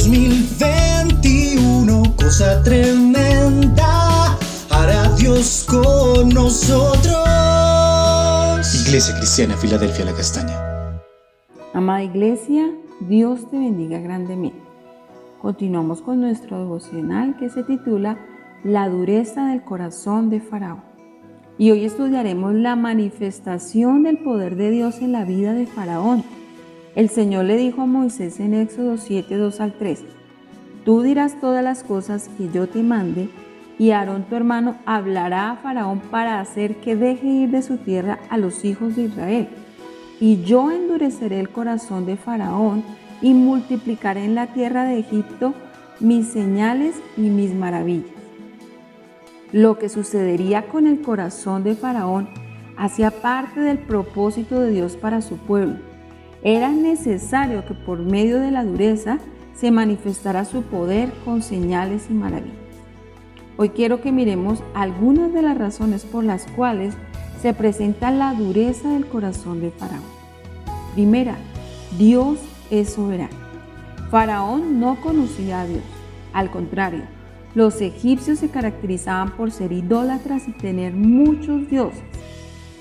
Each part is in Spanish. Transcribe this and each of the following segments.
2021, cosa tremenda, hará Dios con nosotros. Iglesia Cristiana, Filadelfia, la Castaña. Amada Iglesia, Dios te bendiga grandemente. Continuamos con nuestro devocional que se titula La dureza del corazón de Faraón. Y hoy estudiaremos la manifestación del poder de Dios en la vida de Faraón. El Señor le dijo a Moisés en Éxodo 7, 2 al 3, Tú dirás todas las cosas que yo te mande, y Aarón tu hermano hablará a Faraón para hacer que deje ir de su tierra a los hijos de Israel. Y yo endureceré el corazón de Faraón y multiplicaré en la tierra de Egipto mis señales y mis maravillas. Lo que sucedería con el corazón de Faraón hacía parte del propósito de Dios para su pueblo. Era necesario que por medio de la dureza se manifestara su poder con señales y maravillas. Hoy quiero que miremos algunas de las razones por las cuales se presenta la dureza del corazón de Faraón. Primera, Dios es soberano. Faraón no conocía a Dios. Al contrario, los egipcios se caracterizaban por ser idólatras y tener muchos dioses.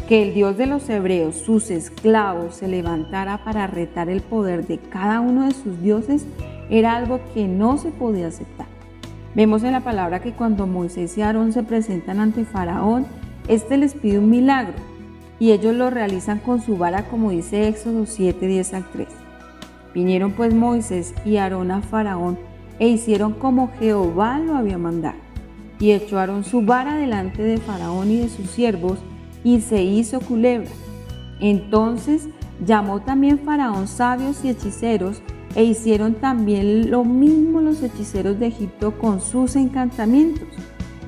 Que el Dios de los hebreos, sus esclavos, se levantara para retar el poder de cada uno de sus dioses era algo que no se podía aceptar. Vemos en la palabra que cuando Moisés y Aarón se presentan ante Faraón, éste les pide un milagro y ellos lo realizan con su vara como dice Éxodo 7, 10 al 3. Vinieron pues Moisés y Aarón a Faraón e hicieron como Jehová lo había mandado. Y echó Aarón su vara delante de Faraón y de sus siervos, y se hizo culebra. Entonces llamó también Faraón sabios y hechiceros, e hicieron también lo mismo los hechiceros de Egipto con sus encantamientos,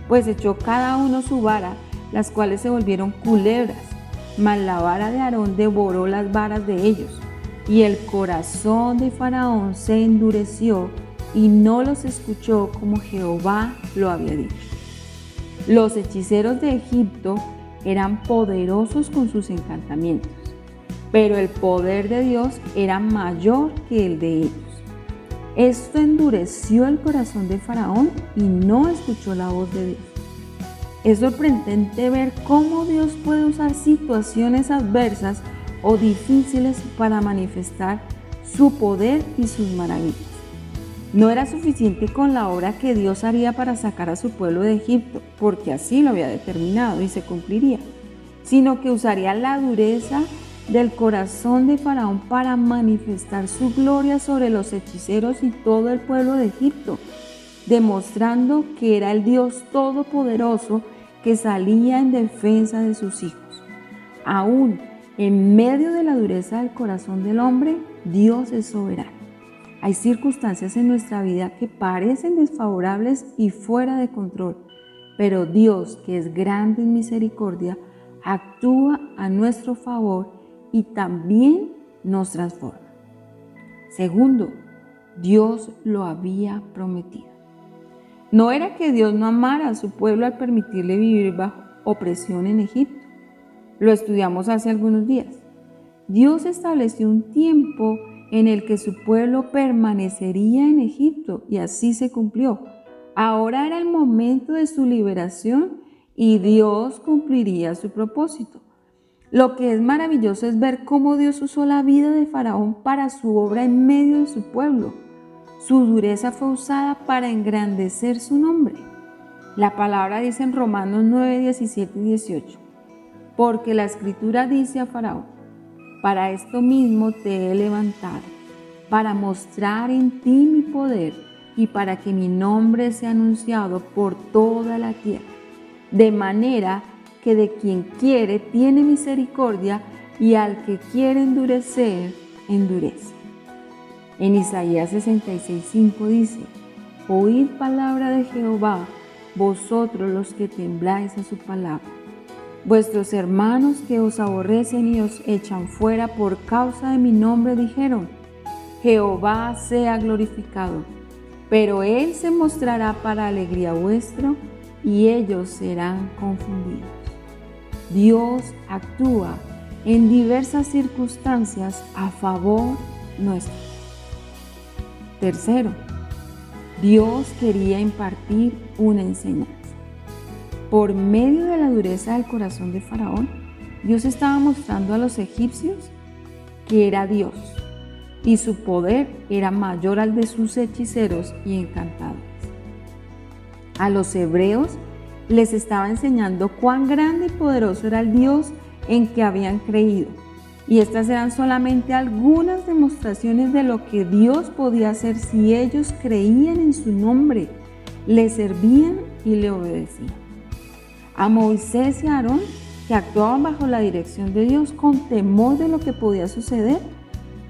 pues echó cada uno su vara, las cuales se volvieron culebras, mas la vara de Aarón devoró las varas de ellos, y el corazón de Faraón se endureció y no los escuchó como Jehová lo había dicho. Los hechiceros de Egipto eran poderosos con sus encantamientos, pero el poder de Dios era mayor que el de ellos. Esto endureció el corazón de Faraón y no escuchó la voz de Dios. Es sorprendente ver cómo Dios puede usar situaciones adversas o difíciles para manifestar su poder y sus maravillas. No era suficiente con la obra que Dios haría para sacar a su pueblo de Egipto, porque así lo había determinado y se cumpliría, sino que usaría la dureza del corazón de Faraón para manifestar su gloria sobre los hechiceros y todo el pueblo de Egipto, demostrando que era el Dios todopoderoso que salía en defensa de sus hijos. Aún en medio de la dureza del corazón del hombre, Dios es soberano. Hay circunstancias en nuestra vida que parecen desfavorables y fuera de control, pero Dios, que es grande en misericordia, actúa a nuestro favor y también nos transforma. Segundo, Dios lo había prometido. No era que Dios no amara a su pueblo al permitirle vivir bajo opresión en Egipto. Lo estudiamos hace algunos días. Dios estableció un tiempo en el que su pueblo permanecería en Egipto y así se cumplió. Ahora era el momento de su liberación y Dios cumpliría su propósito. Lo que es maravilloso es ver cómo Dios usó la vida de Faraón para su obra en medio de su pueblo. Su dureza fue usada para engrandecer su nombre. La palabra dice en Romanos 9, 17 y 18, porque la escritura dice a Faraón, para esto mismo te he levantado, para mostrar en ti mi poder y para que mi nombre sea anunciado por toda la tierra, de manera que de quien quiere tiene misericordia y al que quiere endurecer, endurece. En Isaías 66:5 dice, Oíd palabra de Jehová, vosotros los que tembláis a su palabra Vuestros hermanos que os aborrecen y os echan fuera por causa de mi nombre dijeron, Jehová sea glorificado, pero Él se mostrará para alegría vuestra y ellos serán confundidos. Dios actúa en diversas circunstancias a favor nuestro. Tercero, Dios quería impartir una enseñanza. Por medio de la dureza del corazón de Faraón, Dios estaba mostrando a los egipcios que era Dios y su poder era mayor al de sus hechiceros y encantadores. A los hebreos les estaba enseñando cuán grande y poderoso era el Dios en que habían creído. Y estas eran solamente algunas demostraciones de lo que Dios podía hacer si ellos creían en su nombre, le servían y le obedecían. A Moisés y a Aarón, que actuaban bajo la dirección de Dios con temor de lo que podía suceder,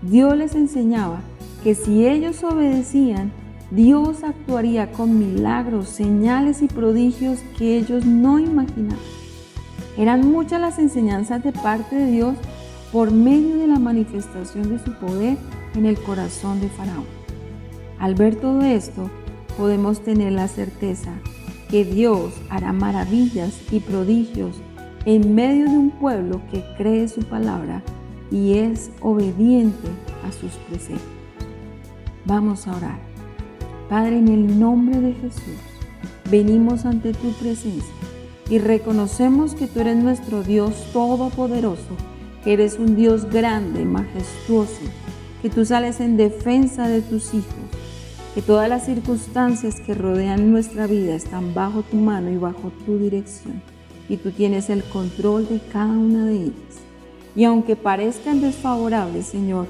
Dios les enseñaba que si ellos obedecían, Dios actuaría con milagros, señales y prodigios que ellos no imaginaban. Eran muchas las enseñanzas de parte de Dios por medio de la manifestación de su poder en el corazón de Faraón. Al ver todo esto, podemos tener la certeza que Dios hará maravillas y prodigios en medio de un pueblo que cree su palabra y es obediente a sus preceptos. Vamos a orar. Padre, en el nombre de Jesús, venimos ante tu presencia y reconocemos que tú eres nuestro Dios todopoderoso, que eres un Dios grande, majestuoso, que tú sales en defensa de tus hijos, que todas las circunstancias que rodean nuestra vida están bajo tu mano y bajo tu dirección, y tú tienes el control de cada una de ellas. Y aunque parezcan desfavorables, Señor,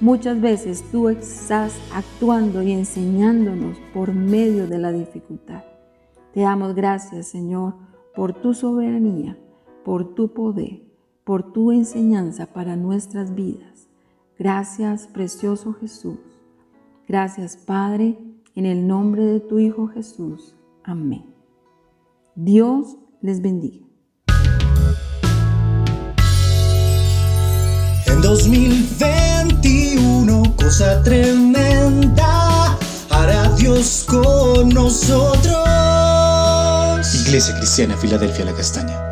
Muchas veces tú estás actuando y enseñándonos por medio de la dificultad. Te damos gracias, Señor, por tu soberanía, por tu poder, por tu enseñanza para nuestras vidas. Gracias, precioso Jesús. Gracias, Padre, en el nombre de tu Hijo Jesús. Amén. Dios les bendiga. En 2021, cosa tremenda, hará Dios con nosotros. Iglesia Cristiana Filadelfia La Castaña.